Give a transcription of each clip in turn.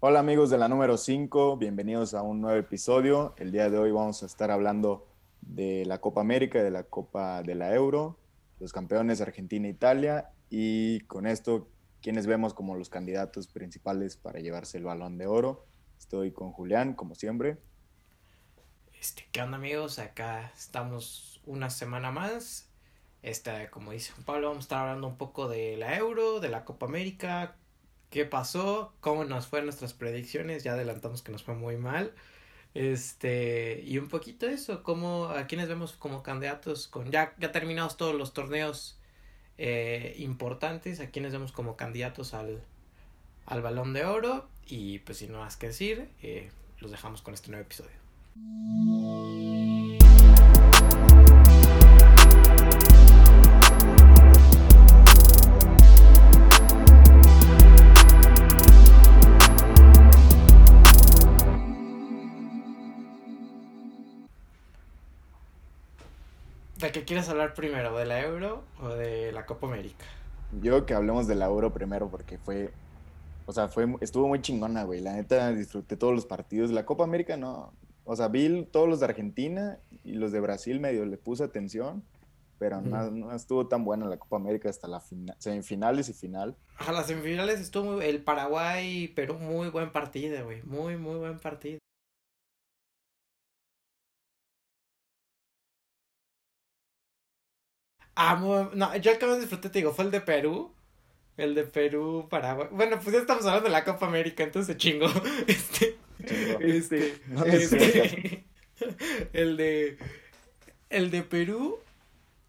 Hola amigos de la número 5, bienvenidos a un nuevo episodio. El día de hoy vamos a estar hablando de la Copa América, de la Copa de la Euro, los campeones Argentina e Italia y con esto, quienes vemos como los candidatos principales para llevarse el balón de oro. Estoy con Julián, como siempre. Este, ¿qué onda amigos? Acá estamos una semana más. Esta, como dice Pablo, vamos a estar hablando un poco de la Euro, de la Copa América, qué pasó, cómo nos fue nuestras predicciones, ya adelantamos que nos fue muy mal. Este, y un poquito eso, cómo, a quienes vemos como candidatos, con ya, ya terminados todos los torneos eh, importantes, a quienes vemos como candidatos al, al balón de oro. Y pues sin más que decir, eh, los dejamos con este nuevo episodio. Quieres hablar primero? ¿De la Euro o de la Copa América? Yo que hablemos de la Euro primero porque fue, o sea, fue, estuvo muy chingona, güey. La neta disfruté todos los partidos. La Copa América no, o sea, vi todos los de Argentina y los de Brasil medio le puse atención, pero no, no, estuvo tan buena la Copa América hasta las semifinales y final. A las semifinales estuvo muy, el Paraguay, pero muy buen partido, güey. Muy, muy buen partido. Ah, no, yo el que más disfruté, te digo, fue el de Perú. El de Perú, Paraguay. Bueno, pues ya estamos hablando de la Copa América, entonces chingo. Este. Este. este el de. El de Perú.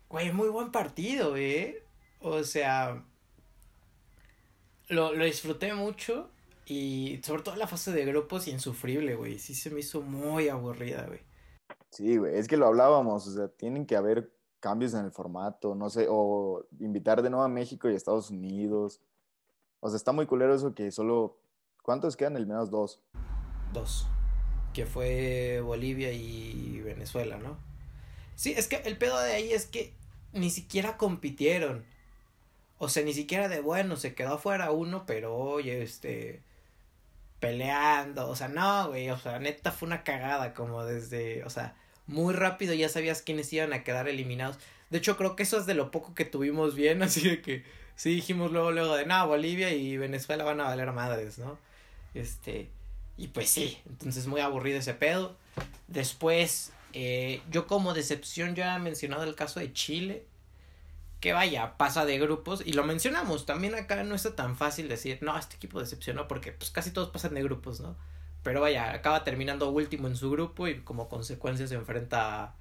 Güey, muy buen partido, eh. O sea. Lo, lo disfruté mucho. Y sobre todo la fase de grupos, insufrible, güey. Sí se me hizo muy aburrida, güey. Sí, güey. Es que lo hablábamos. O sea, tienen que haber cambios en el formato, no sé, o invitar de nuevo a México y Estados Unidos. O sea, está muy culero eso que solo... ¿Cuántos quedan eliminados? Dos. Dos. Que fue Bolivia y Venezuela, ¿no? Sí, es que el pedo de ahí es que ni siquiera compitieron. O sea, ni siquiera de bueno, se quedó afuera uno, pero oye, este peleando, o sea, no, güey, o sea, neta fue una cagada como desde, o sea, muy rápido ya sabías quiénes iban a quedar eliminados. De hecho, creo que eso es de lo poco que tuvimos bien, así de que sí dijimos luego, luego de, no, Bolivia y Venezuela van a valer madres, ¿no? Este, y pues sí, entonces muy aburrido ese pedo. Después, eh, yo como decepción ya he mencionado el caso de Chile, que vaya, pasa de grupos, y lo mencionamos, también acá no está tan fácil decir, no, este equipo decepcionó, porque pues casi todos pasan de grupos, ¿no? Pero vaya, acaba terminando último en su grupo y como consecuencia se enfrenta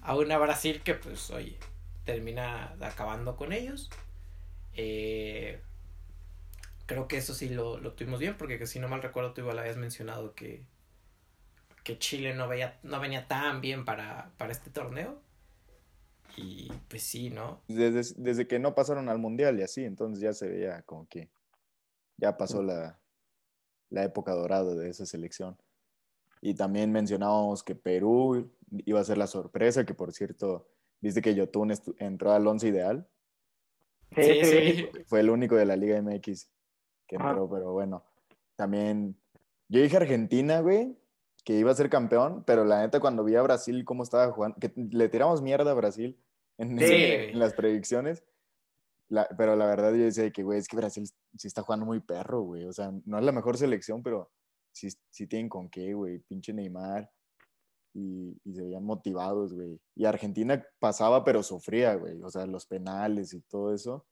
a, una Brasil que pues oye, termina acabando con ellos. Eh, creo que eso sí lo, lo tuvimos bien porque si no mal recuerdo tú igual habías mencionado que, que Chile no, veía, no venía tan bien para, para este torneo. Y pues sí, ¿no? Desde, desde que no pasaron al mundial y así, entonces ya se veía como que ya pasó la, la época dorada de esa selección. Y también mencionábamos que Perú iba a ser la sorpresa, que por cierto, viste que Yotun entró al once ideal. Sí, sí. Fue el único de la Liga MX que entró, pero bueno. También, yo dije Argentina, güey, que iba a ser campeón, pero la neta cuando vi a Brasil cómo estaba jugando, que le tiramos mierda a Brasil en, en las predicciones, pero la verdad yo decía que, güey, es que Brasil sí está jugando muy perro, güey. O sea, no es la mejor selección, pero sí, sí tienen con qué, güey. Pinche Neymar. Y, y, se veían motivados, güey. Y Argentina pasaba, pero sufría, güey. O sea, los penales y todo eso.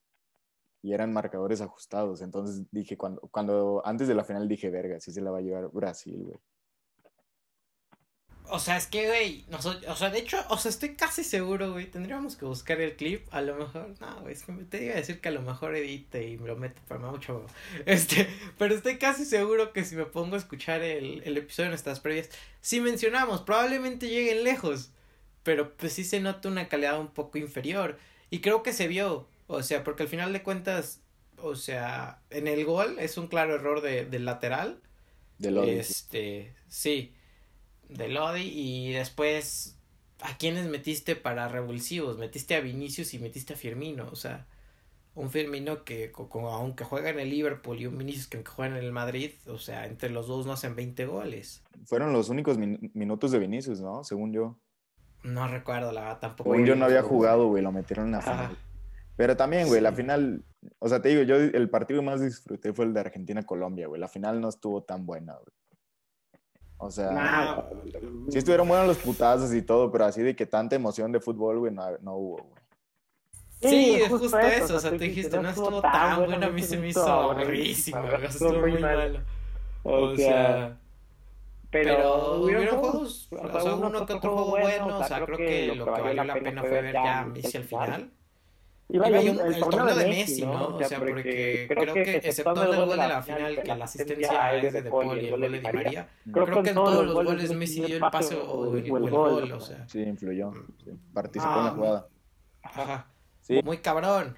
Y eran marcadores ajustados. Entonces dije, cuando, cuando antes de la final dije, verga, sí se la va a llevar Brasil, güey. O sea, es que, güey, o sea, de hecho, o sea, estoy casi seguro, güey, tendríamos que buscar el clip, a lo mejor, no, güey, es que me te iba a decir que a lo mejor edite y me lo mete para mucho, este, pero estoy casi seguro que si me pongo a escuchar el, el episodio de nuestras previas, si mencionamos, probablemente lleguen lejos, pero pues sí se nota una calidad un poco inferior, y creo que se vio, o sea, porque al final de cuentas, o sea, en el gol es un claro error de, del lateral, del este, sí, de Lodi y después ¿a quiénes metiste para revulsivos? Metiste a Vinicius y metiste a Firmino, o sea, un Firmino que aunque juega en el Liverpool y un Vinicius que juega en el Madrid, o sea, entre los dos no hacen 20 goles. Fueron los únicos minutos de Vinicius, ¿no? Según yo. No recuerdo, la verdad, tampoco. Según yo no había jugado, güey, lo metieron en la final. Pero también, güey, la final, o sea, te digo, yo el partido más disfruté fue el de Argentina-Colombia, güey. La final no estuvo tan buena, güey. O sea, sí estuvieron buenos los putazos y todo, pero así de que tanta emoción de fútbol, güey, no, no hubo, güey. Sí, es justo, eso, o sea, te dijiste, no estuvo tan bueno, a mí se me hizo aburrísimo, estuvo muy malo. O sea, pero, hubieron juegos, o sea, uno que otro juego bueno, o sea, creo que lo que valió la pena fue ver ya a Messi al final. Y vaya, el, torneo de Messi, ¿no? O sea, porque creo que, excepto el gol de la final, que la asistencia es de De Paul y el gol de Di María, creo que en todos los goles Messi dio el pase o el, gol, o sea. Sí, influyó, participó en la ah, jugada. Ajá. Muy cabrón.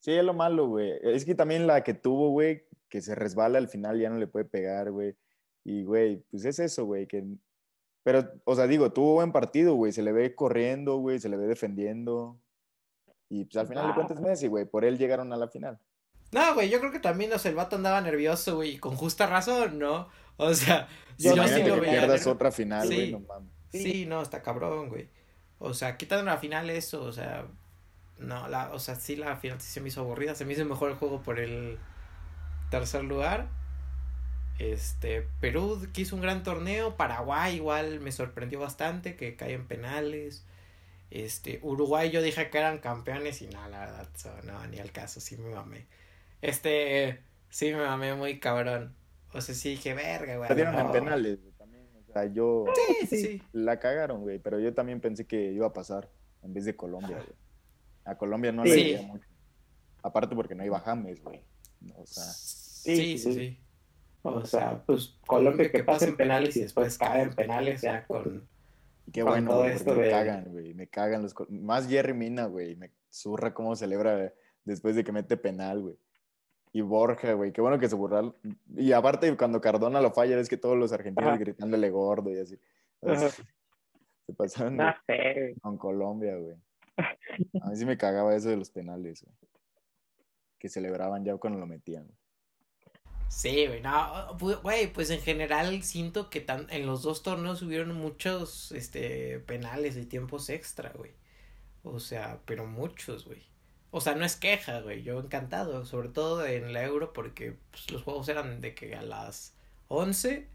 Sí, es lo malo, güey. Es que también la que tuvo, güey, que se resbala al final ya no le puede pegar, güey. Y, güey, pues es eso, güey, que... Pero, o sea, digo, tuvo buen partido, güey. Se le ve corriendo, güey, se le ve defendiendo. Y pues al final le cuentas Messi, güey. Por él llegaron a la final. No, güey, yo creo que también, o sea, el vato andaba nervioso, güey, y con justa razón, ¿no? O sea, yo no sí lo que pierdas otra final, güey, no mames. Sí, no, está cabrón, güey. O sea, quitando la final eso, o sea, no, la, o sea, sí la final sí se me hizo aburrida, se me hizo mejor el juego por el tercer lugar. Este, Perú que hizo un gran torneo, Paraguay igual me sorprendió bastante que cae en penales. Este, Uruguay yo dije que eran campeones y nada, la verdad, no, ni al caso, sí me mamé. Este, sí me mamé muy cabrón. O sea, sí dije, verga, güey. Perdieron en penales también, o sea, yo... Sí, sí, La cagaron, güey, pero yo también pensé que iba a pasar en vez de Colombia, güey. A Colombia no le sí. mucho. Aparte porque no iba James, güey. O sea. Sí, sí, sí. O, sea, pues Colombia que pasa en penales y después cae en penales ya con. Qué bueno, todo esto me cagan, güey. Me cagan los. Más Jerry Mina, güey. Me zurra cómo celebra después de que mete penal, güey. Y Borja, güey, qué bueno que se burra. Y aparte, cuando Cardona lo falla, es que todos los argentinos gritándole gordo y así. se pasaron con Colombia, güey. A mí sí me cagaba eso de los penales, Que celebraban ya cuando lo metían. Sí, güey, no, güey, pues en general siento que tan, en los dos torneos hubieron muchos, este, penales y tiempos extra, güey. O sea, pero muchos, güey. O sea, no es queja, güey, yo encantado, sobre todo en la Euro porque pues, los juegos eran de que a las 11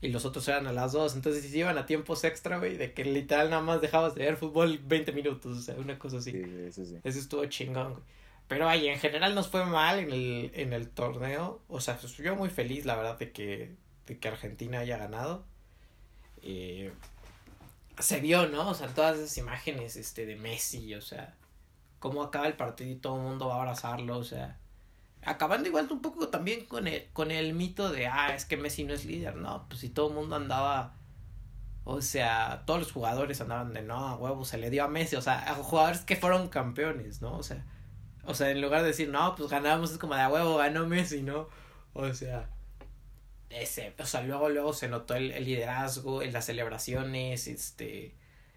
y los otros eran a las 2. Entonces si iban a tiempos extra, güey, de que literal nada más dejabas de ver fútbol 20 minutos, o sea, una cosa así. Sí, eso sí. Eso estuvo chingón, güey. Pero ahí en general nos fue mal en el, en el torneo. O sea, yo muy feliz, la verdad, de que, de que Argentina haya ganado. Eh, se vio, ¿no? O sea, todas esas imágenes este, de Messi, o sea, cómo acaba el partido y todo el mundo va a abrazarlo, o sea, acabando igual un poco también con el, con el mito de, ah, es que Messi no es líder, no, pues si todo el mundo andaba, o sea, todos los jugadores andaban de, no, huevo, se le dio a Messi, o sea, a jugadores que fueron campeones, ¿no? O sea, o sea, en lugar de decir, no, pues ganamos, es como de, a huevo, ganó Messi, ¿no? O sea, ese, o sea, luego, luego se notó el, liderazgo en las celebraciones, este,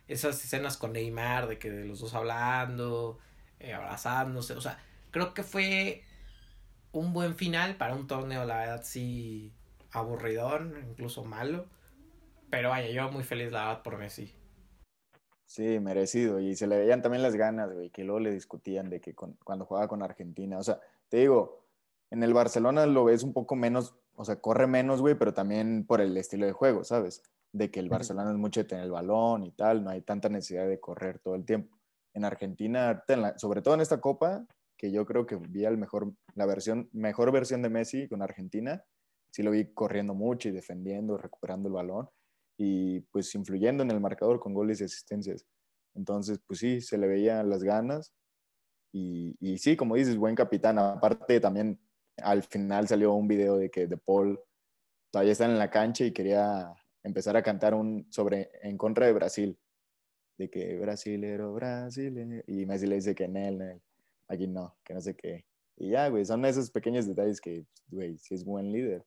esas escenas con Neymar, de que de los dos hablando, eh, abrazándose, o sea, creo que fue un buen final para un torneo, la verdad, sí, aburridón, incluso malo. Pero vaya, yo muy feliz, la verdad, por Messi. Sí, merecido. Y se le veían también las ganas, güey, que luego le discutían de que cuando jugaba con Argentina. O sea, te digo, en el Barcelona lo ves un poco menos, o sea, corre menos, güey, pero también por el estilo de juego, ¿sabes? De que el Barcelona es mucho de tener el balón y tal, no hay tanta necesidad de correr todo el tiempo. En Argentina, sobre todo en esta copa, que yo creo que vi el mejor, la versión, mejor versión de Messi con Argentina. Sí lo vi corriendo mucho y defendiendo, recuperando el balón y pues influyendo en el marcador con goles y asistencias. Entonces, pues sí, se le veían las ganas y, y sí, como dices, buen capitán. Aparte también al final salió un video de que De Paul todavía está en la cancha y quería empezar a cantar un sobre en contra de Brasil de que brasilero, brasilero, y Messi le dice que en él, aquí no, que no sé qué. Y ya, güey, son esos pequeños detalles que, güey, sí es buen líder.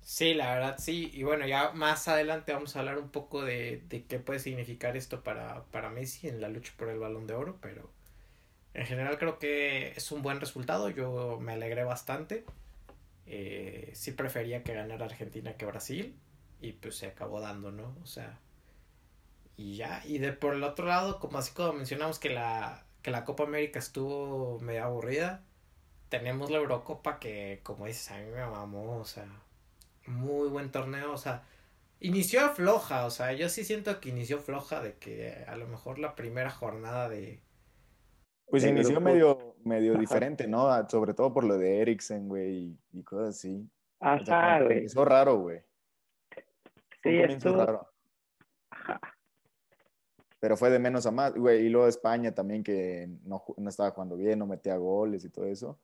Sí, la verdad, sí. Y bueno, ya más adelante vamos a hablar un poco de, de qué puede significar esto para, para Messi en la lucha por el balón de oro, pero En general creo que es un buen resultado, yo me alegré bastante. Eh, sí prefería que ganara Argentina que Brasil y pues se acabó dando, ¿no? O sea, y ya, y de por el otro lado, como así como mencionamos que la, que la Copa América estuvo medio aburrida, tenemos la Eurocopa que, como dices, a mí me mamó, o sea, muy buen torneo, o sea, inició floja, o sea, yo sí siento que inició floja de que a lo mejor la primera jornada de... Pues inició medio, medio diferente, ¿no? Ah, sobre todo por lo de Eriksen, güey, y, cosas así. Ajá, güey. Hizo raro, güey. Sí, esto... raro. Ajá. Pero fue de menos a más, güey. Y luego España también, que no, no estaba jugando bien, no metía goles y todo eso.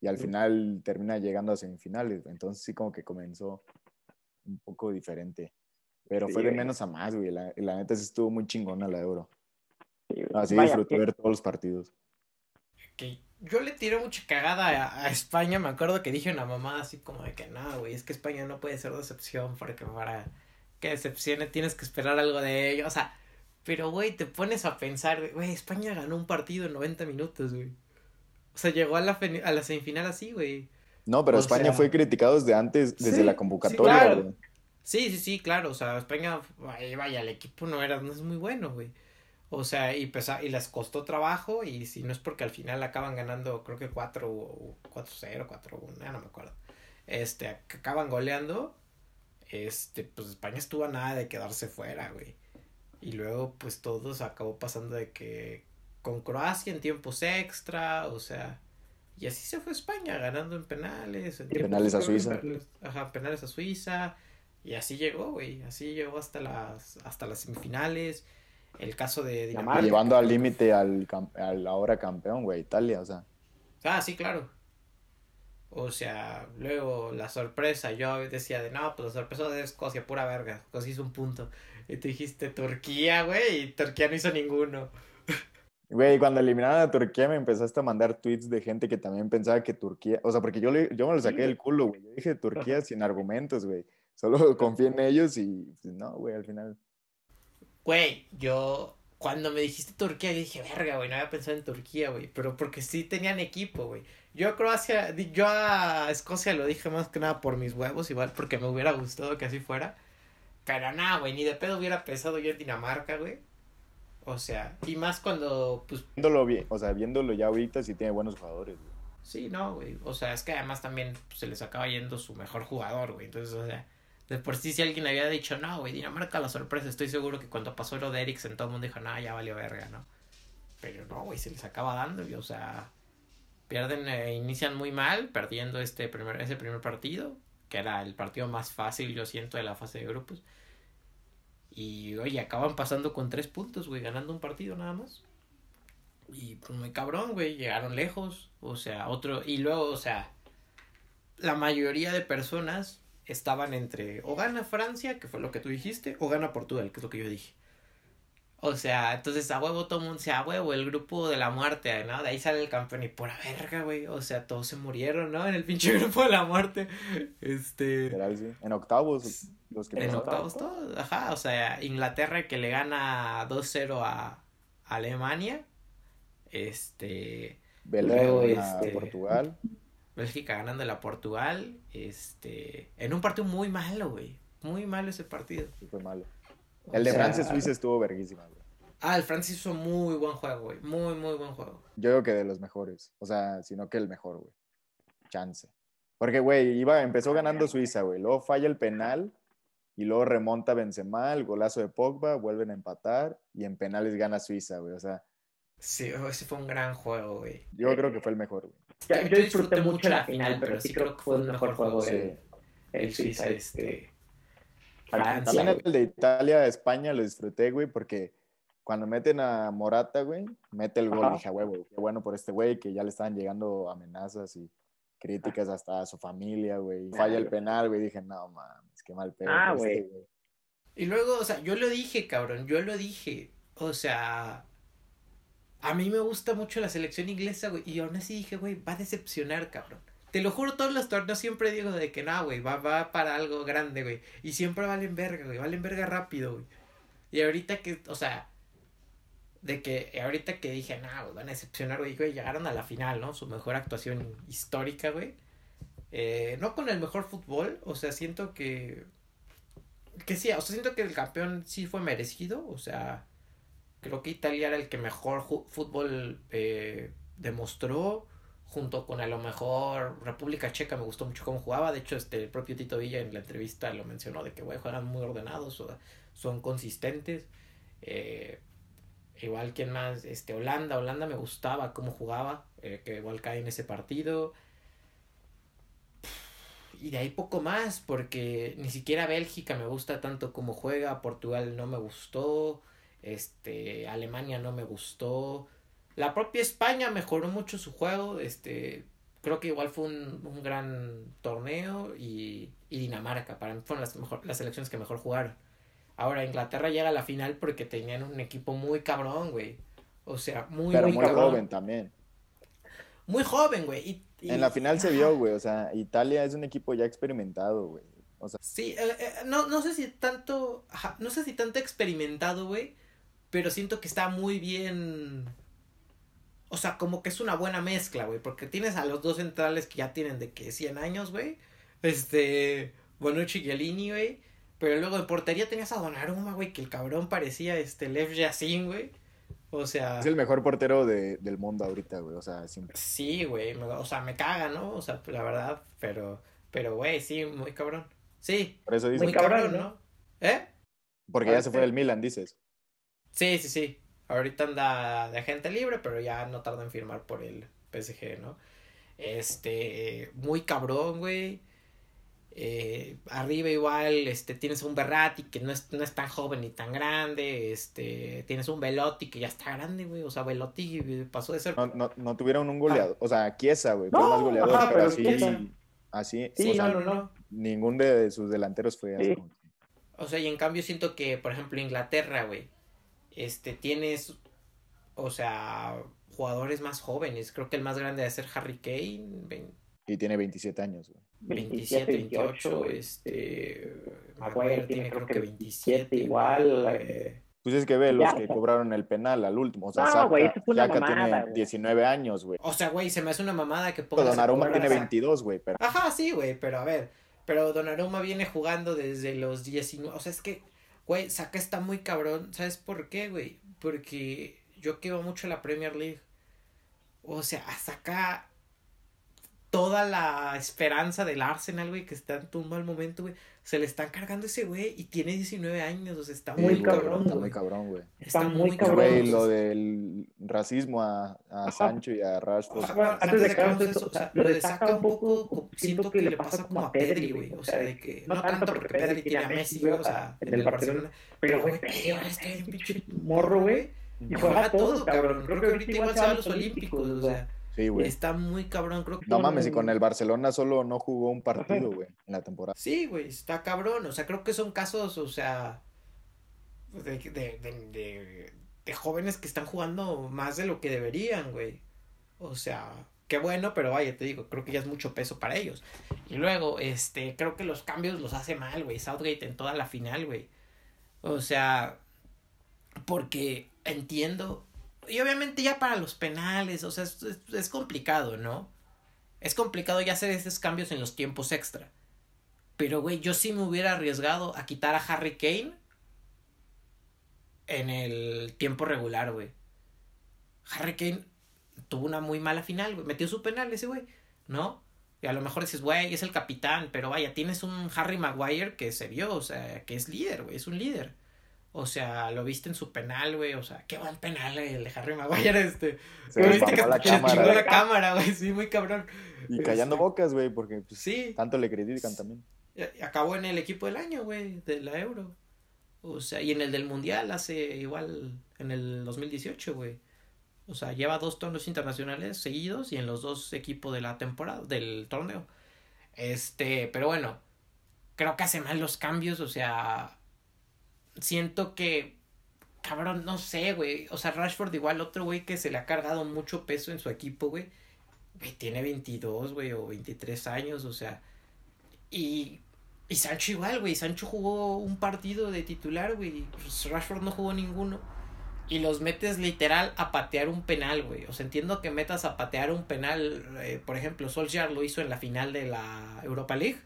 Y al final termina llegando a semifinales. Entonces sí como que comenzó un poco diferente. Pero fue de menos a más, güey. La, la neta sí estuvo muy chingona la Euro. Así disfruté ver todos los partidos. Que yo le tiré mucha cagada a, España. Me acuerdo que dije a una mamá así como de que no, güey, es que España no puede ser decepción porque para que decepcione tienes que esperar algo de ellos. O sea, pero, güey, te pones a pensar, güey, España ganó un partido en 90 minutos, güey. O sea, llegó a la, a la semifinal así, güey. No, pero España fue criticado desde antes, desde la convocatoria, sí, Sí, sí, sí, claro. O sea, España, vaya, el equipo no era, no es muy bueno, güey. O sea, y, pues, y les costó trabajo y si no es porque al final acaban ganando, creo que 4-0, 4-1, ya no me acuerdo. Este, acaban goleando. Este, pues España estuvo a nada de quedarse fuera, güey. Y luego, pues todo se acabó pasando de que con Croacia en tiempos extra, o sea, y así se fue España, ganando en penales. En penales a Suiza. ajá, penales a Suiza. Y así llegó, güey. Así llegó hasta las, hasta las semifinales. El caso de Dinamarca. Llevando al límite al, al ahora campeón, güey, Italia, o sea. Ah, sí, claro. O sea, luego la sorpresa, yo decía de no, pues la sorpresa de Escocia, pura verga. Escocia hizo un punto. Y tú dijiste Turquía, güey, y Turquía no hizo ninguno. Güey, cuando eliminaron a Turquía me empezaste a mandar tweets de gente que también pensaba que Turquía, o sea, porque yo, yo me lo saqué del culo, güey. Yo dije Turquía sin argumentos, güey. Solo confié en ellos y pues, no, güey, al final. Güey, yo cuando me dijiste Turquía, yo dije, verga, güey, no había pensado en Turquía, güey. Pero porque sí tenían equipo, güey. Yo a Croacia, yo a Escocia lo dije más que nada por mis huevos, igual porque me hubiera gustado que así fuera. Pero nada, güey, ni de pedo hubiera pensado yo en Dinamarca, güey. O sea, y más cuando, pues... Viéndolo bien, o sea, viéndolo ya ahorita sí tiene buenos jugadores, güey. Sí, no, güey. O sea, es que además también pues, se les acaba yendo su mejor jugador, güey. Entonces, o sea, de por sí si alguien había dicho, no, güey, Dinamarca la sorpresa, estoy seguro que cuando pasó lo de Eriksen todo el mundo dijo, no, ya valió verga, ¿no? Pero no, güey, se les acaba dando, y, o sea, pierden, eh, inician muy mal, perdiendo este primer, ese primer partido, que era el partido más fácil, yo siento, de la fase de grupos. Y, oye, acaban pasando con tres puntos, güey, ganando un partido nada más. Y pues muy cabrón, güey, llegaron lejos. O sea, otro. Y luego, o sea, la mayoría de personas estaban entre o gana Francia, que fue lo que tú dijiste, o gana Portugal, que es lo que yo dije. O sea, entonces a huevo todo el mundo se a huevo, el grupo de la muerte, ¿no? De ahí sale el campeón y por verga, güey. O sea, todos se murieron, ¿no? En el pinche grupo de la muerte. Este. En octavos, los que En octavos todos, ajá. O sea, Inglaterra que le gana 2-0 a Alemania. Este. Bélgica este, Portugal. Bélgica ganando a Portugal. Este. En un partido muy malo, güey. Muy malo ese partido. Sí, fue malo. El de Francia Suiza estuvo verguísima, güey. Ah, el Francia hizo muy buen juego, güey. Muy, muy buen juego. Yo creo que de los mejores. O sea, sino que el mejor, güey. Chance. Porque, güey, iba, empezó ganando Suiza, güey. Luego falla el penal y luego remonta Benzema, el golazo de Pogba, vuelven a empatar y en penales gana Suiza, güey. O sea. Sí, ese fue un gran juego, güey. Yo creo que fue el mejor, güey. Yo, disfruté mucho la final, pero sí creo que fue el mejor juego de el Suiza, este también el de Italia, España lo disfruté, güey, porque cuando meten a Morata, güey, mete el gol. Dije, huevo, qué bueno por este güey, que ya le estaban llegando amenazas y críticas hasta a su familia, güey. Falla el penal, güey. Dije, no mames, qué mal pedo. Ah, este güey. y luego, o sea, yo lo dije, cabrón, yo lo dije. O sea, a mí me gusta mucho la selección inglesa, güey. Y aún así dije, güey, va a decepcionar, cabrón. Te lo juro, todos los torneos siempre digo de que no, güey, va, va para algo grande, güey. Y siempre valen verga, güey, valen verga rápido, güey. Y ahorita que, o sea, de que ahorita que dije, nah, van a decepcionar, güey, llegaron a la final, ¿no? Su mejor actuación histórica, güey. Eh, no con el mejor fútbol, o sea, siento que. Que sí, o sea, siento que el campeón sí fue merecido, o sea, creo que Italia era el que mejor fútbol eh, demostró, junto con a lo mejor República Checa, me gustó mucho cómo jugaba, de hecho, este, el propio Tito Villa en la entrevista lo mencionó, de que, güey, juegan muy ordenados, son consistentes. Eh, igual que más, este, Holanda, Holanda me gustaba cómo jugaba, eh, que igual cae en ese partido. Y de ahí poco más, porque ni siquiera Bélgica me gusta tanto como juega, Portugal no me gustó, este, Alemania no me gustó. La propia España mejoró mucho su juego, este, creo que igual fue un, un gran torneo y, y Dinamarca, para mí fueron las, mejor, las selecciones que mejor jugaron. Ahora Inglaterra llega a la final porque tenían un equipo muy cabrón, güey. O sea, muy, Pero muy, joven también. Muy joven, güey. En la final se vio, güey. O sea, Italia es un equipo ya experimentado, güey. O sea... Sí, eh, eh, no, no sé si tanto, no sé si tanto experimentado, güey, pero siento que está muy bien, o sea, como que es una buena mezcla, güey, porque tienes a los dos centrales que ya tienen de que 100 años, güey, este, Bonucci y Gialini, güey, pero luego en portería tenías a Donnarumma, güey, que el cabrón parecía este Lev Yassin, güey. O sea. Es el mejor portero de, del mundo ahorita, güey. O sea, siempre. Sí, güey. O sea, me caga, ¿no? O sea, la verdad. Pero, pero, güey, sí, muy cabrón. Sí. Por eso dices. Muy cabrón, ¿no? ¿Eh? Porque ya se fue del Milan, dices. Sí, sí, sí. Ahorita anda de agente libre, pero ya no tarda en firmar por el PSG, ¿no? Este, muy cabrón, güey. Eh, arriba igual este tienes un Berrati que no es, no es tan joven ni tan grande este tienes un Velotti que ya está grande güey o sea Velotti pasó de ser no, no, no tuvieron un goleador o sea Chiesa güey fue más goleador pero, así así sí, no, no, no. ningún de sus delanteros fue así o sea y en cambio siento que por ejemplo Inglaterra güey este tienes o sea jugadores más jóvenes creo que el más grande debe ser Harry Kane y tiene 27 años, güey. 27, 28, este... Maguire tiene creo que 27 igual. Eh. Pues es que ve los que cobraron el penal al último. O sea, no, güey, tiene 19 años, güey. O sea, güey, se me hace una mamada que ponga. Donnarumma tiene 22, güey. Pero... Ajá, sí, güey, pero a ver. Pero Donnarumma viene jugando desde los 19. O sea, es que, güey, Saca está muy cabrón. ¿Sabes por qué, güey? Porque yo quiero mucho la Premier League. O sea, Saca toda la esperanza del Arsenal, güey, que está en un mal momento, güey. Se le están cargando ese güey y tiene 19 años, o sea, está muy, cabrón, Está muy cabrón, güey. Está, muy cabrón. Güey, lo del racismo a, a Sancho y a Rashford. antes, de que eso, o sea, lo destaca un poco, siento que le pasa como a Pedri, güey. O sea, de que, no tanto porque Pedri tiene a Messi, güey, o sea, en el Barcelona. Pero, güey, Pedri está en pinche morro, güey. Y juega todo, cabrón. Creo que ahorita igual se va a los Olímpicos, o sea. Sí, güey. Está muy cabrón, creo que. No mames, y con el Barcelona solo no jugó un partido, güey, en la temporada. Sí, güey, está cabrón. O sea, creo que son casos, o sea, de, de, de, de, jóvenes que están jugando más de lo que deberían, güey. O sea, qué bueno, pero vaya, te digo, creo que ya es mucho peso para ellos. Y luego, este, creo que los cambios los hace mal, güey. Southgate en toda la final, güey. O sea, porque entiendo y obviamente ya para los penales, o sea, es, complicado, ¿no? Es complicado ya hacer esos cambios en los tiempos extra. Pero, güey, yo sí me hubiera arriesgado a quitar a Harry Kane en el tiempo regular, güey. Harry Kane tuvo una muy mala final, güey. Metió su penal ese, güey, ¿no? Y a lo mejor dices, güey, es el capitán, pero vaya, tienes un Harry Maguire que se vio, o sea, que es líder, güey, es un líder. O sea, lo viste en su penal, güey. O sea, qué buen penal el de Harry Maguire, este. Se viste que la cámara. la cámara, güey. Sí, muy cabrón. Y callando este, bocas, güey, porque pues, sí. tanto le critican también. Acabó en el equipo del año, güey, de la Euro. O sea, y en el del Mundial hace igual en el 2018, güey. O sea, lleva dos torneos internacionales seguidos y en los dos equipos de la temporada, del torneo. Este, pero bueno, creo que hace mal los cambios, o sea, siento que, cabrón, no sé, güey. O sea, Rashford igual otro güey que se le ha cargado mucho peso en su equipo, güey. Güey, tiene 22, güey, o 23 años, o sea. Y, y Sancho igual, güey. Sancho jugó un partido de titular, güey. Pues Rashford no jugó ninguno. y los metes literal a patear un penal, güey. O sea, entiendo que metas a patear un penal, eh, por ejemplo, Solskjaer lo hizo en la final de la Europa League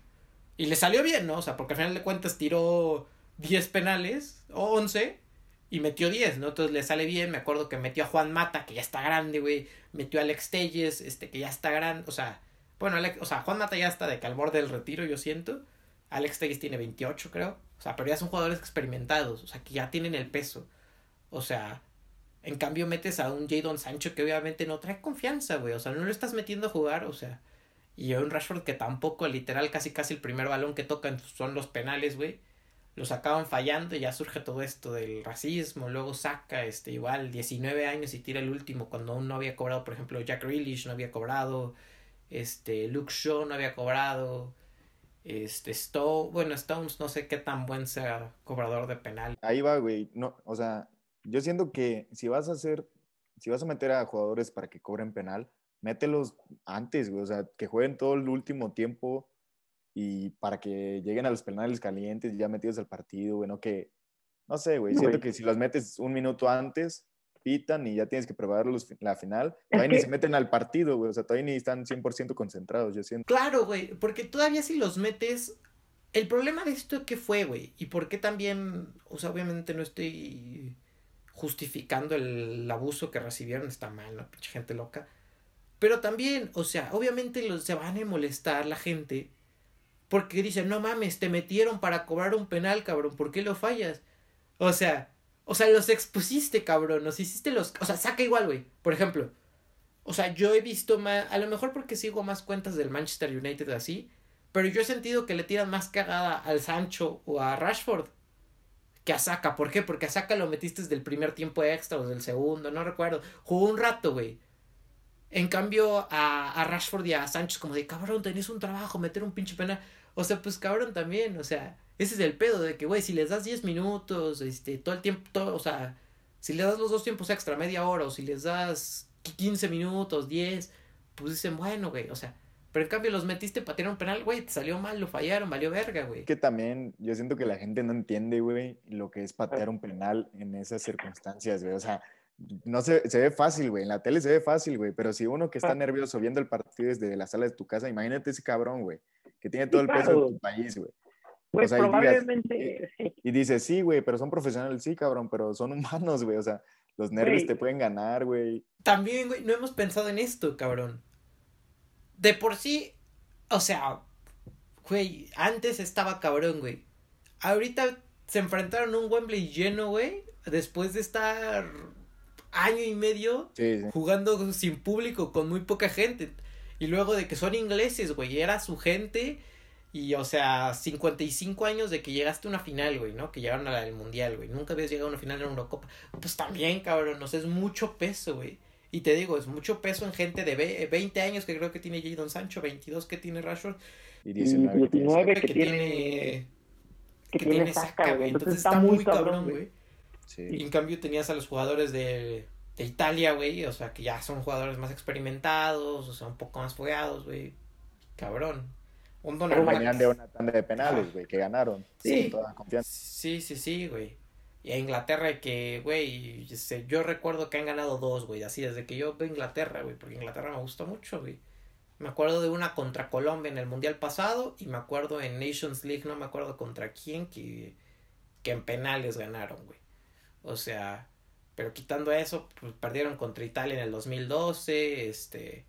y le salió bien, ¿no? O sea, porque al final de cuentas tiró 10 penales o 11 y metió 10, ¿no? Entonces le sale bien. Me acuerdo que metió a Juan Mata, que ya está grande, güey. Metió a Alex Telles, este, que ya está grande. O sea, bueno, o sea, Juan Mata ya está de calvor del retiro, yo siento. Alex Telles tiene 28, creo. O sea, pero ya son jugadores experimentados, o sea, que ya tienen el peso. O sea, en cambio metes a un Jadon Sancho que obviamente no trae confianza, güey. O sea, no lo estás metiendo a jugar, o sea. Y a un Rashford que tampoco, literal, casi casi el primer balón que tocan son los penales, güey los acaban fallando y ya surge todo esto del racismo, luego saca este igual 19 años y tira el último cuando aún no había cobrado, por ejemplo, Jack Grealish no había cobrado, este Luke Shaw no había cobrado, este Stone, bueno, Stones no sé qué tan buen sea cobrador de penal. Ahí va, güey, no, o sea, yo siento que si vas a hacer si vas a meter a jugadores para que cobren penal, mételos antes, güey, o sea, que jueguen todo el último tiempo y para que lleguen a los penales calientes ya metidos al partido, bueno, que, no sé, güey, siento que si los metes un minuto antes, pitan y ya tienes que prepararlos la final, todavía ni se meten al partido, güey, o sea, todavía ni están 100% concentrados, yo siento. Claro, güey, porque todavía si los metes, el problema de esto que fue, güey, y por qué también, o sea, obviamente no estoy justificando el abuso que recibieron, está mal, ¿no? Pinche gente loca. Pero también, o sea, obviamente los, se van a molestar la gente porque dicen, no mames, te metieron para cobrar un penal, cabrón, ¿por qué lo fallas? O sea, o sea, los expusiste, cabrón, nos hiciste los... O sea, saca igual, güey. Por ejemplo, o sea, yo he visto más, a lo mejor porque sigo más cuentas del Manchester United así, pero yo he sentido que le tiran más cagada al Sancho o a Rashford que a Saka. ¿Por qué? Porque a Saka lo metiste desde el primer tiempo extra o del segundo, no recuerdo. Jugó un rato, güey. En cambio, a, a Rashford y a Sánchez, como de cabrón, tenés un trabajo, meter un pinche penal. O sea, pues cabrón también, o sea, ese es el pedo de que, güey, si les das 10 minutos, este, todo el tiempo, todo, o sea, si le das los dos tiempos extra, media hora, o si les das 15 minutos, 10, pues dicen, bueno, güey, o sea, pero en cambio los metiste para tirar un penal, güey, te salió mal, lo fallaron, valió verga, güey. Que también yo siento que la gente no entiende, güey, lo que es patear un penal en esas circunstancias, güey. O sea, no se, se ve fácil, güey. En la tele se ve fácil, güey. Pero si uno que está nervioso viendo el partido desde la sala de tu casa, imagínate ese cabrón, güey, que tiene todo el peso de tu país, güey. Pues probablemente. Y, dice, sí, güey, pero son profesionales, sí, cabrón, pero son humanos, güey. O sea, los nervios te pueden ganar, güey. También, güey, no hemos pensado en esto, cabrón. De por sí, o sea, güey, antes estaba cabrón, güey. Ahorita se enfrentaron a un Wembley lleno, güey. Después de estar año y medio jugando sin público, con muy poca gente. Y luego de que son ingleses, güey, era su gente. Y, o sea, 55 años de que llegaste a una final, güey, ¿no? Que llegaron a la del Mundial, güey. Nunca habías llegado a una final una Eurocopa. Pues también, cabrón, o sea, es mucho peso, güey. Y te digo, es mucho peso en gente de 20 años que creo que tiene Jadon Sancho, 22 que tiene Rashford. Y 19, que, tiene... Que, tiene Saka, güey. Entonces, está, muy cabrón, güey. Y en cambio tenías a los jugadores de, de Italia, güey, o sea, que ya son jugadores más experimentados, o sea, un poco más fogueados, güey. Cabrón. Un Venían de una tanda de penales, güey, que ganaron. Sí. Toda confianza. Sí, sí, sí, güey. Y a Inglaterra que, güey, yo recuerdo que han ganado dos, güey, así desde que yo veo Inglaterra, güey, porque Inglaterra me gusta mucho, güey. Me acuerdo de una contra Colombia en el Mundial pasado y me acuerdo en Nations League, no me acuerdo contra quién, que, que en penales ganaron, güey. O sea, pero quitando eso, pues perdieron contra Italia en el 2012, este...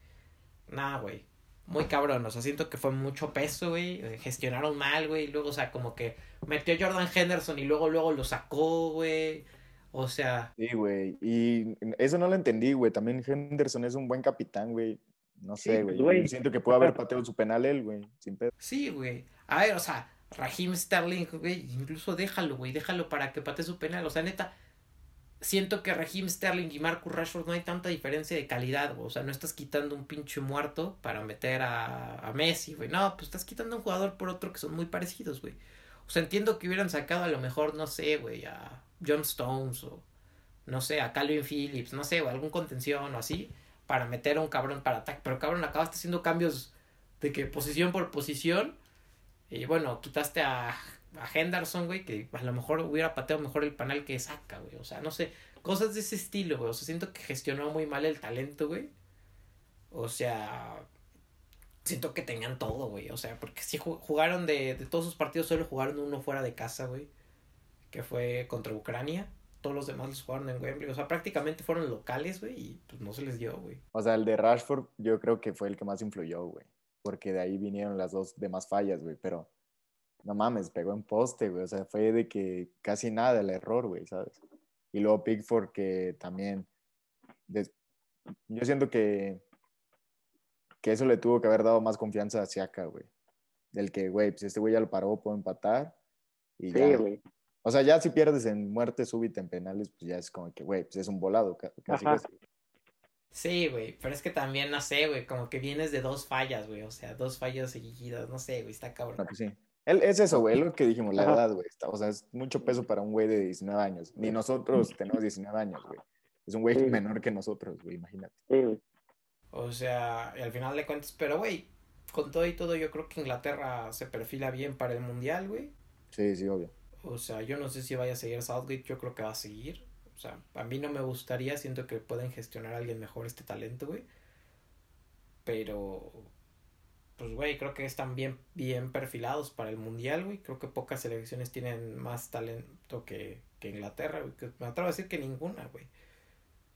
Nada, güey. Muy cabrón, o sea, siento que fue mucho peso, güey. Eh, gestionaron mal, güey. Luego, o sea, como que metió a Jordan Henderson y luego, luego lo sacó, güey. O sea. Sí, güey. Y eso no lo entendí, güey. También Henderson es un buen capitán, güey. No sé, güey. siento que puede haber pateado su penal él, güey. Sin pedo. Sí, güey. A ver, o sea, Raheem Sterling, güey. Incluso déjalo, güey. Déjalo para que patee su penal. O sea, neta siento que Raheem Sterling y Marcus Rashford no hay tanta diferencia de calidad, O sea, no estás quitando un pinche muerto para meter a, a Messi, güey. No, pues estás quitando un jugador por otro que son muy parecidos, güey. O sea, entiendo que hubieran sacado a lo mejor, no sé, güey, a John Stones o no sé, a Calvin Phillips, no sé, o algún contención o así, para meter a un cabrón para ataque. Pero cabrón, acabaste haciendo cambios de que posición por posición. Y bueno, quitaste a a Henderson, güey, que a lo mejor hubiera pateado mejor el panel que saca, güey. O sea, no sé. cosas de ese estilo, güey. O sea, siento que gestionó muy mal el talento, güey. O sea, siento que tenían todo, güey. O sea, porque si jugaron de, de todos sus partidos, solo jugaron uno fuera de casa, güey. Que fue contra Ucrania. Todos los demás los jugaron en Wembley. O sea, prácticamente fueron locales, güey. Y pues no se les dio, güey. O sea, el de Rashford yo creo que fue el que más influyó, güey. Porque de ahí vinieron las dos demás fallas, güey. Pero no mames, pegó en poste, güey. O sea, fue de que casi nada el error, güey, ¿sabes? Y luego Pickford que también... Yo siento que que eso le tuvo que haber dado más confianza a Siaka, güey. Del que, güey, pues este güey ya lo paró, puede empatar. Y sí, güey. O sea, ya si pierdes en muerte súbita en penales, pues ya es como que, güey, pues es un volado. Casi, Sí, güey, pero es que también, no sé, güey, como que vienes de dos fallas, güey, o sea, dos fallas seguidas, no sé, güey, está cabrón. No, pues sí. Él, es eso, güey, lo que dijimos, la edad, güey, o sea, es mucho peso para un güey de 19 años. Ni nosotros tenemos 19 años, güey. Es un güey menor que nosotros, güey, imagínate. Sí, o sea, y al final de cuentas, pero güey, con todo y todo, yo creo que Inglaterra se perfila bien para el mundial, güey. Sí, sí, obvio. O sea, yo no sé si vaya a seguir Southgate, yo creo que va a seguir. O sea, a mí no me gustaría, siento que pueden gestionar a alguien mejor este talento, güey. Pero, pues, güey, creo que están bien, bien perfilados para el mundial, güey. Creo que pocas selecciones tienen más talento que, que Inglaterra, güey. Me atrevo a decir que ninguna, güey.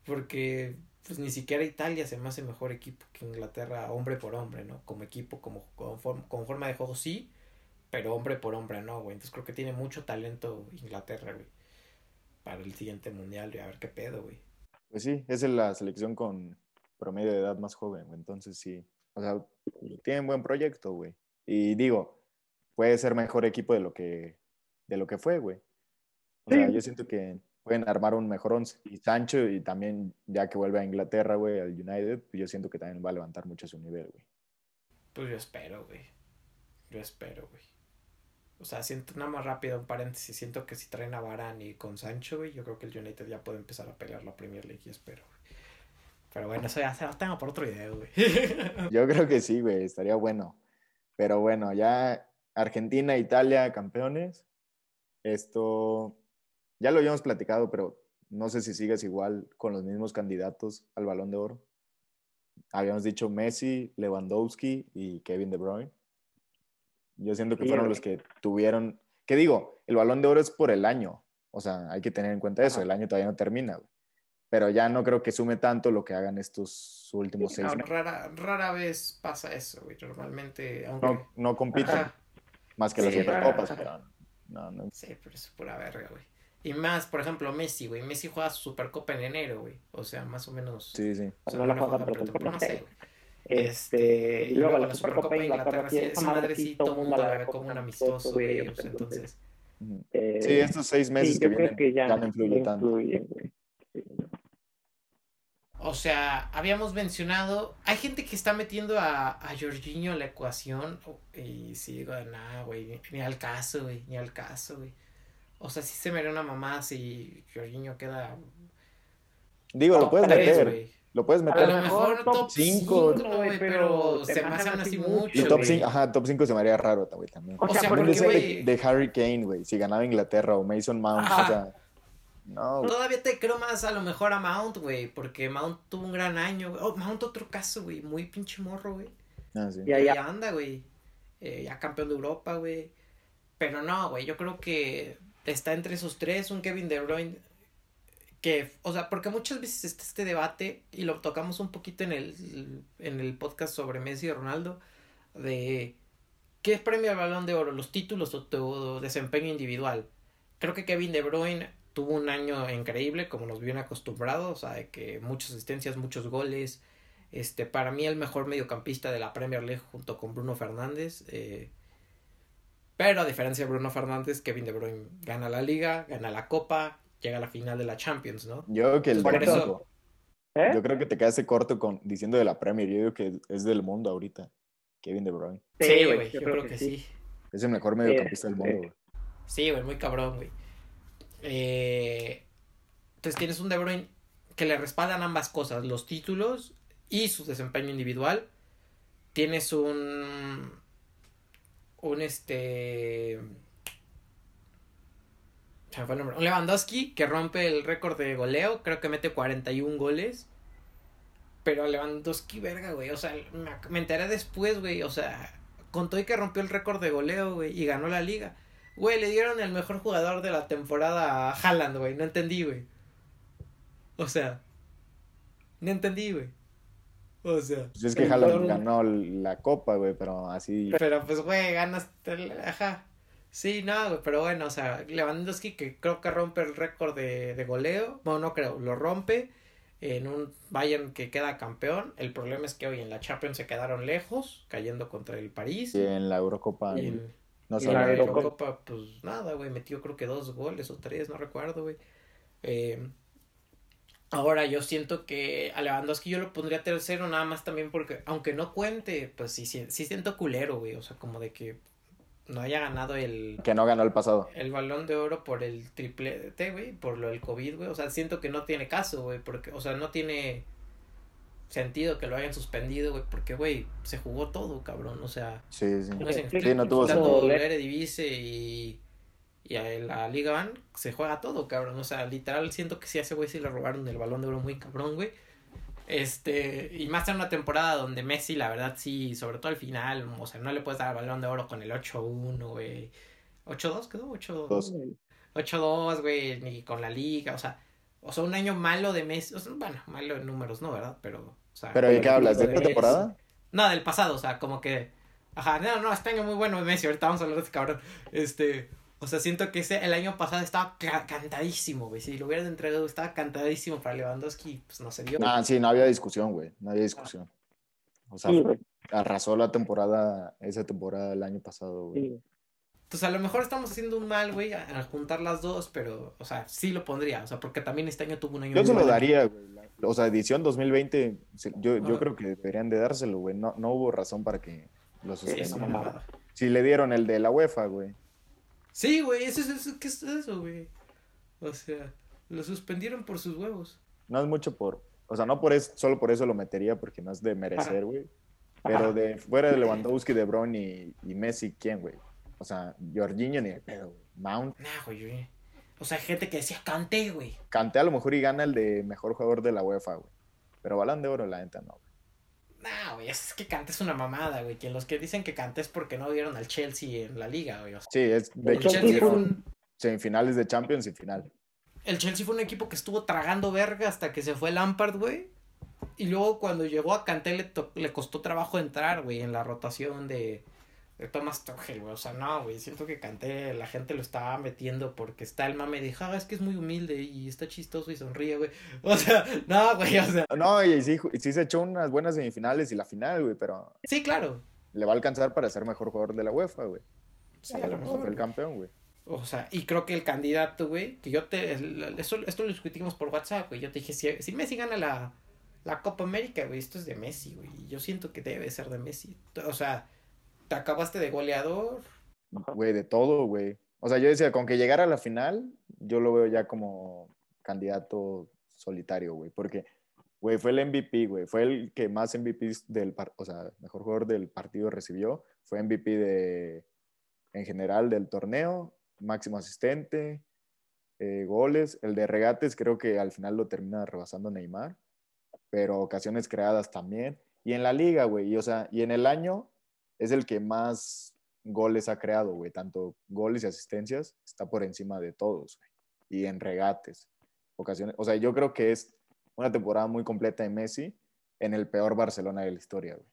Porque pues ni siquiera Italia se me hace mejor equipo que Inglaterra, hombre por hombre, ¿no? Como equipo, como con, forma, de juego sí, pero hombre por hombre no, güey. Entonces creo que tiene mucho talento Inglaterra, güey, para el siguiente mundial, y a ver qué pedo, güey. Pues sí, es la selección con promedio de edad más joven, güey. Entonces sí, o sea, tienen buen proyecto, güey. Y digo, puede ser mejor equipo de lo que, de lo que fue, güey. O sea, yo siento que pueden armar un mejor once. Y Sancho, y también ya que vuelve a Inglaterra, güey, al United, yo siento que también va a levantar mucho su nivel, güey. Pues yo espero, güey. Yo espero, güey. O sea, siento nada más rápido un paréntesis. Siento que si traen a Varane y con Sancho, güey, yo creo que el United ya puede empezar a pelear la Premier League y espero, güey. Pero bueno, eso ya se lo tengo por otro video, güey. Yo creo que sí, güey, estaría bueno. Pero bueno, ya Argentina, Italia, campeones. Esto ya lo habíamos platicado, pero no sé si sigues igual con los mismos candidatos al balón de oro. Habíamos dicho Messi, Lewandowski y Kevin De Bruyne. Yo siento que fueron los que tuvieron, ¿qué digo? El balón de oro es por el año, o sea, hay que tener en cuenta eso, el año todavía no termina, pero ya no creo que sume tanto lo que hagan estos últimos seis meses. Rara, rara vez pasa eso, güey, normalmente... No, no compiten, más que las Supercopas, pero no, no. Sí, pero es pura verga, güey. Y más, por ejemplo, Messi, güey. Messi juega su Supercopa en enero, güey. O sea, más o menos. Sí, sí. O sea, no, la juega, pero no sé, Este, y luego la Supercopa de Inglaterra, sí, esa madre sí todo el mundo la ve como un amistoso, güey. entonces. Eh, sí, estos seis meses sí, que vienen que ya, no influye tanto. O sea, habíamos mencionado, hay gente que está metiendo a, a Jorginho en la ecuación y sí, digo, nada, güey, ni al caso, güey, ni al caso, güey. O sea, sí se me haría una mamá si Jorginho queda. Digo, lo puedes meter. Lo puedes meter. A lo mejor top 5, pero se me hacen así mucho. top 5, ajá, top 5 se me haría raro, güey, también. O sea, porque, de, de, Harry Kane, güey, si ganaba Inglaterra o Mason Mount, o sea. No. Todavía te creo más a lo mejor a Mount, güey, porque Mount tuvo un gran año, güey. Oh, Mount otro caso, güey, muy pinche morro, güey. Ah, sí. Y ahí anda, güey. Eh, ya campeón de Europa, güey. Pero no, güey, yo creo que está entre esos tres, un Kevin De Bruyne que, o sea, porque muchas veces está este debate y lo tocamos un poquito en el, en el podcast sobre Messi y Ronaldo, de qué es premio al balón de oro, los títulos o tu desempeño individual. Creo que Kevin De Bruyne tuvo un año increíble, como nos viene acostumbrados, o sea, de que muchas asistencias, muchos goles. Este, para mí el mejor mediocampista de la Premier League junto con Bruno Fernández. Eh, pero a diferencia de Bruno Fernández, Kevin De Bruyne gana la liga, gana la copa, llega a la final de la Champions, ¿no? Yo creo que el Por eso... ¿Eh? Yo creo que te quedaste corto con diciendo de la Premier. Yo digo que es del mundo ahorita. Kevin De Bruyne. Sí, güey, yo, creo, que, sí. Es el mejor mediocampista del mundo, güey. Sí, güey, muy cabrón, güey. Eh, entonces tienes un De Bruyne que le respaldan ambas cosas, los títulos y su desempeño individual. Tienes un un este nombre. Un Lewandowski que rompe el récord de goleo. Creo que mete 41 goles. Pero Lewandowski, verga, güey. O sea, me, me enteré después, güey. O sea, contó y que rompió el récord de goleo, güey. Y ganó la liga. Güey, le dieron el mejor jugador de la temporada a Haaland, güey. No entendí, güey. O sea, no entendí, güey. O sea. Pues es que Haaland ganó la copa, güey, pero así. Pero pues, güey, ganas. Ajá. Sí, no, güey, pero bueno, o sea, Lewandowski que creo que rompe el récord de, de goleo. Bueno, no creo, lo rompe en un Bayern que queda campeón. El problema es que hoy en la Champions se quedaron lejos, cayendo contra el París. Y en la Eurocopa. Y en, no en la Eurocopa, pues nada, güey, metió creo que dos goles o tres, no recuerdo, güey. Eh, ahora yo siento que a Lewandowski yo lo pondría tercero nada más también porque, aunque no cuente, pues sí, sí, sí siento culero, güey. O sea, como de que no haya ganado el... Que no ganó el pasado. El balón de oro por el triple T, güey, por lo del COVID, güey. O sea, siento que no tiene caso, güey, porque, o sea, no tiene sentido que lo hayan suspendido, güey, porque, güey, se jugó todo, cabrón, o sea... Sí, sí. No, sí, no tuvo tanto Eredivisie y, y a la Liga Van se juega todo, cabrón, o sea, literal siento que sí a ese güey sí le robaron el balón de oro muy cabrón, güey. Este, y más en una temporada donde Messi, la verdad, sí, sobre todo al final, o sea, no le puedes dar el balón de oro con el 8-1, güey. ¿8-2 quedó? 8-2. 8-2, güey, ni con la liga, o sea, o sea, un año malo de Messi, o sea, bueno, malo en números, no, ¿verdad? Pero, sea. ¿Pero de qué hablas? ¿De esta temporada? No, del pasado, o sea, como que, ajá, no, no, este año muy bueno Messi, ahorita vamos a hablar de este cabrón, este, o sea, siento que ese, el año pasado estaba cantadísimo, güey. Si lo hubieran entregado, estaba cantadísimo para Lewandowski, pues no se dio. Ah, sí, no había discusión, güey. No había discusión. O sea, arrasó la temporada, esa temporada del año pasado, güey. Sí. Entonces, a lo mejor estamos haciendo un mal, güey, al juntar las dos, pero, o sea, sí lo pondría. O sea, porque también este año tuvo un año. Yo se lo daría, güey. O sea, edición 2020, yo, yo creo que deberían de dárselo, güey. No, no hubo razón para que lo suspendieran. si le dieron el de la UEFA, güey. Sí, güey, eso es eso, ¿qué es eso, güey? O sea, lo suspendieron por sus huevos. No es mucho por, o sea, no por eso, solo por eso lo metería, porque no es de merecer, güey. Pero de fuera de Lewandowski, De Bruyne y, Messi, ¿quién, güey? O sea, Jorginho ni el pedo, güey. Mount. Nah, güey. O sea, gente que decía Canté, güey. Canté a lo mejor y gana el de mejor jugador de la UEFA, güey. Pero balón de oro, la neta, no, güey. No, güey, es que Canté es una mamada, güey. Que los que dicen que Canté es porque no vieron al Chelsea en la liga, güey. sí, es de hecho Chelsea un... semifinales de Champions y final. El Chelsea fue un equipo que estuvo tragando verga hasta que se fue Lampard, güey. Y luego cuando llegó a Canté le, le costó trabajo entrar, güey, en la rotación de Thomas Tuchel, güey. O sea, no, güey. Siento que canté, la gente lo estaba metiendo porque está el mame de, ah, es que es muy humilde y está chistoso y sonríe, güey. O sea, no, güey, o sea. No, y sí, sí se echó unas buenas semifinales y la final, güey, pero. Sí, claro. Le va a alcanzar para ser mejor jugador de la UEFA, güey. Sí, a lo mejor. el campeón, güey. O sea, y creo que el candidato, güey, que yo te. Eso, esto lo discutimos por WhatsApp, güey. Yo te dije, si, si Messi gana la, la Copa América, güey, esto es de Messi, güey. Yo siento que debe ser de Messi. O sea ¿Te acabaste de goleador? Güey, de todo, güey. O sea, yo decía, con que llegara a la final, yo lo veo ya como candidato solitario, güey. Porque, güey, fue el MVP, güey. Fue el que más MVP del, o sea, mejor jugador del partido recibió. Fue MVP de, en general del torneo, máximo asistente, eh, goles. El de regates creo que al final lo termina rebasando Neymar, pero ocasiones creadas también. Y en la liga, güey, y, o sea, y en el año es el que más goles ha creado, güey. Tanto goles y asistencias, está por encima de todos, güey. Y en regates, ocasiones. O sea, yo creo que es una temporada muy completa de Messi en el peor Barcelona de la historia, güey.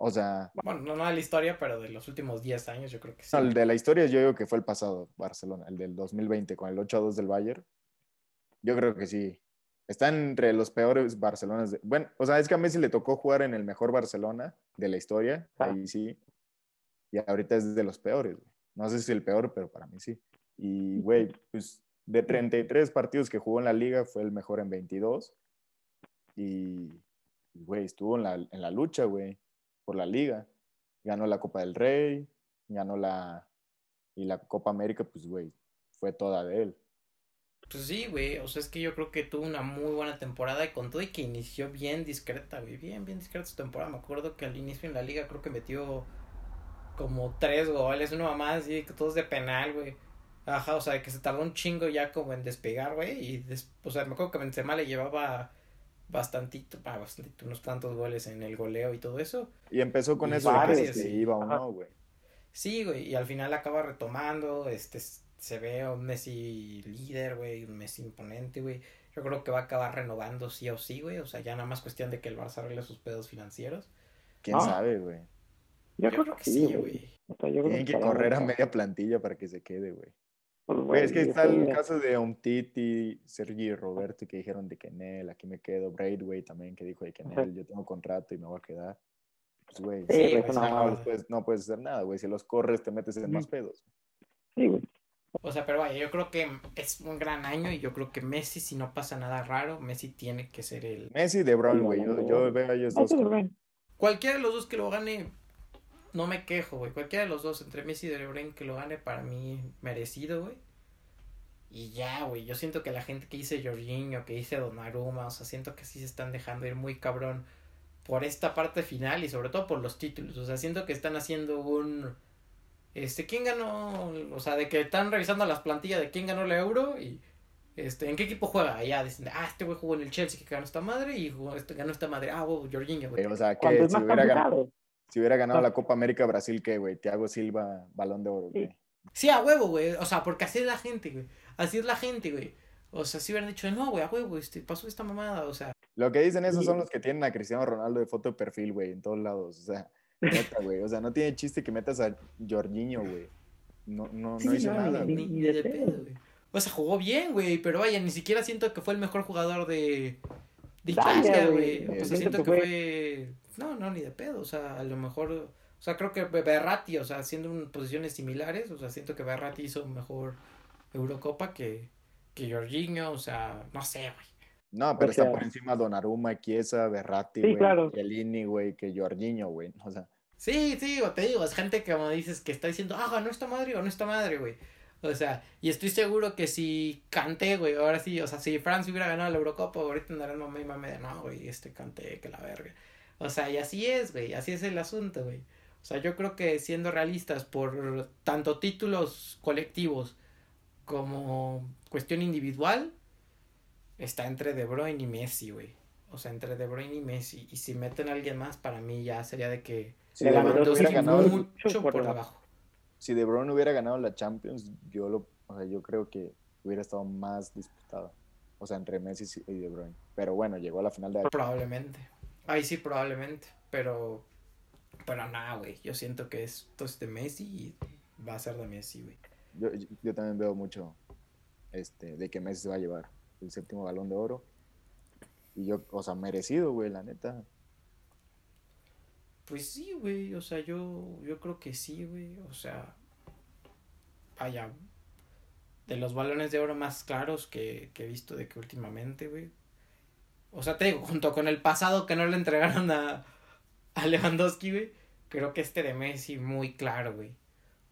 O sea. Bueno, no, no de la historia, pero de los últimos 10 años, yo creo que sí. el de la historia, yo digo que fue el pasado Barcelona, el del 2020, con el 8 2 del Bayern. Yo creo que sí. Está entre los peores Barcelonas. Bueno, o sea, es que a Messi le tocó jugar en el mejor Barcelona de la historia. Ah. Ahí sí. Y ahorita es de los peores. No sé si el peor, pero para mí sí. Y, güey, pues de 33 partidos que jugó en la liga, fue el mejor en 22. Y, güey, estuvo en la, en la lucha, güey, por la liga. Ganó la Copa del Rey, ganó la. Y la Copa América, pues, güey, fue toda de él. Pues sí, güey, o sea, es que yo creo que tuvo una muy buena temporada y con todo y que inició bien discreta, güey, bien, bien discreta su temporada. Me acuerdo que al inicio en la liga creo que metió como tres goles, una mamá así, todos de penal, güey. Ajá, o sea, que se tardó un chingo ya como en despegar, güey. Y, o sea, me acuerdo que Benzema le llevaba bastantito, ah, bastantito, unos tantos goles en el goleo y todo eso. Y empezó con eso de que iba o no, güey. Sí, güey, y al final acaba retomando, este, se ve un Messi líder, güey, un Messi imponente, güey. Yo creo que va a acabar renovando sí o sí, güey. O sea, ya nada más cuestión de que el Barça arregle sus pedos financieros. ¿Quién sabe, güey? Yo, creo que sí, güey. Tienen que, correr a media plantilla para que se quede, güey. Pues, es que está el caso de Umtiti, Sergi y Roberto que dijeron de que en él, aquí me quedo. Braidway también que dijo de que en él, yo tengo contrato y me voy a quedar. Pues, güey, no, puedes hacer nada, güey. Si los corres, te metes en más pedos. Sí, güey. O sea, pero vaya, yo creo que es un gran año y yo creo que Messi, si no pasa nada raro, Messi tiene que ser el. Messi de Bruyne, güey. Yo, veo a ellos dos. Cualquiera de los dos que lo gane, no me quejo, güey. Cualquiera de los dos, entre Messi y De Bruyne que lo gane, para mí merecido, güey. Y ya, güey. Yo siento que la gente que dice Jorginho, que dice Donnarumma, o sea, siento que sí se están dejando ir muy cabrón por esta parte final y sobre todo por los títulos. O sea, siento que están haciendo un este, ¿quién ganó? O sea, de que están revisando las plantillas de quién ganó el euro y este, ¿en qué equipo juega? Allá dicen, ah, este güey jugó en el Chelsea que ganó esta madre y jugó, este, ganó esta madre. Ah, wow, Jorginho, güey. o sea, que si hubiera, ganado, si hubiera ganado la Copa América Brasil, ¿qué, güey? Thiago Silva, balón de oro, güey. Sí. a huevo, güey. O sea, porque así es la gente, güey. Así es la gente, güey. O sea, si hubieran dicho, no, güey, a huevo, este, pasó esta mamada, o sea. Lo que dicen esos son los que tienen a Cristiano Ronaldo de foto de perfil, güey, en todos lados. O sea, neta, güey. O sea, no tiene chiste que metas a Jorginho, güey. No, no, no hizo nada. Ni, ni, de pedo, güey. O sea, jugó bien, güey, pero vaya, ni siquiera siento que fue el mejor jugador de, de Italia, güey. O sea, siento que fue... No, no, ni de pedo. O sea, a lo mejor... O sea, creo que Berratti, o sea, haciendo posiciones similares, o sea, siento que Berratti hizo mejor Eurocopa que, que Jorginho, o sea, no sé, güey. No, pero está por encima Donnarumma, Chiesa, Berratti, güey, claro. güey, que Jorginho, güey. O sea, Sí, sí, te digo, es gente que como dices que está diciendo, ah, no está madre o no está madre, güey. O sea, y estoy seguro que si canté, güey, ahora sí, o sea, si Francia hubiera ganado la Eurocopa, ahorita andarán mamá y mame de no, güey, este canté, que la verga. O sea, y así es, güey, así es el asunto, güey. O sea, yo creo que siendo realistas por tanto títulos colectivos como cuestión individual, está entre De Bruyne y Messi, güey. O sea, entre De Bruyne y Messi. Y si meten a alguien más, para mí ya sería de que si De Bruyne hubiera ganado mucho por, abajo. Si De Bruyne hubiera ganado la Champions, yo lo, o sea, yo creo que hubiera estado más disputado. O sea, entre Messi y De Bruyne. Pero bueno, llegó a la final de Probablemente. Ahí sí, probablemente. Pero pero nada, güey. Yo siento que esto es de Messi y va a ser de Messi, güey. Yo, yo también veo mucho este, de que Messi se va a llevar el séptimo balón de oro. Y yo, o sea, merecido, güey, la neta. Pues sí, güey, o sea, yo, yo creo que sí, güey, o sea, vaya, de los balones de oro más claros que, que he visto de que últimamente, güey. O sea, te digo, junto con el pasado que no le entregaron a, a Lewandowski, güey, creo que este de Messi muy claro, güey.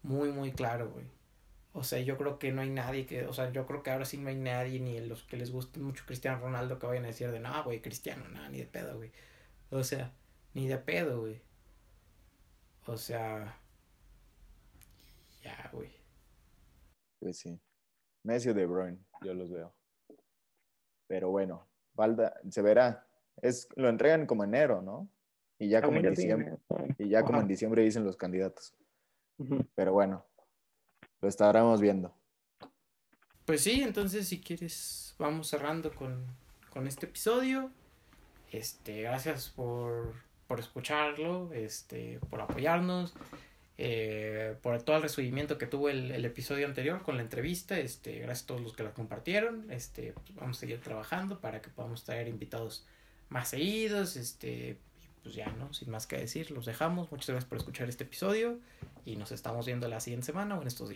Muy, muy claro, güey. O sea, yo creo que no hay nadie que, o sea, yo creo que ahora sí no hay nadie, ni los que les guste mucho Cristiano Ronaldo, que vayan a decir de, no, güey, Cristiano, nada, ni de pedo, güey. O sea, ni de pedo, güey. O sea. Ya, güey. Pues sí. Messi o De Bruyne, yo los veo. Pero bueno, Valda, se verá. Es, lo entregan como enero, ¿no? Y ya como en diciembre. Y ya como en diciembre dicen los candidatos. Pero bueno, lo estaremos viendo. Pues sí, entonces si quieres, vamos cerrando con, con este episodio. Este, gracias por por escucharlo, este, por apoyarnos, eh, por todo el recibimiento que tuvo el, episodio anterior con la entrevista, este, gracias a todos los que la compartieron, este, vamos a seguir trabajando para que podamos traer invitados más seguidos, este, pues ya, ¿no? Sin más que decir, los dejamos, muchas gracias por escuchar este episodio y nos estamos viendo la siguiente semana o en estos días.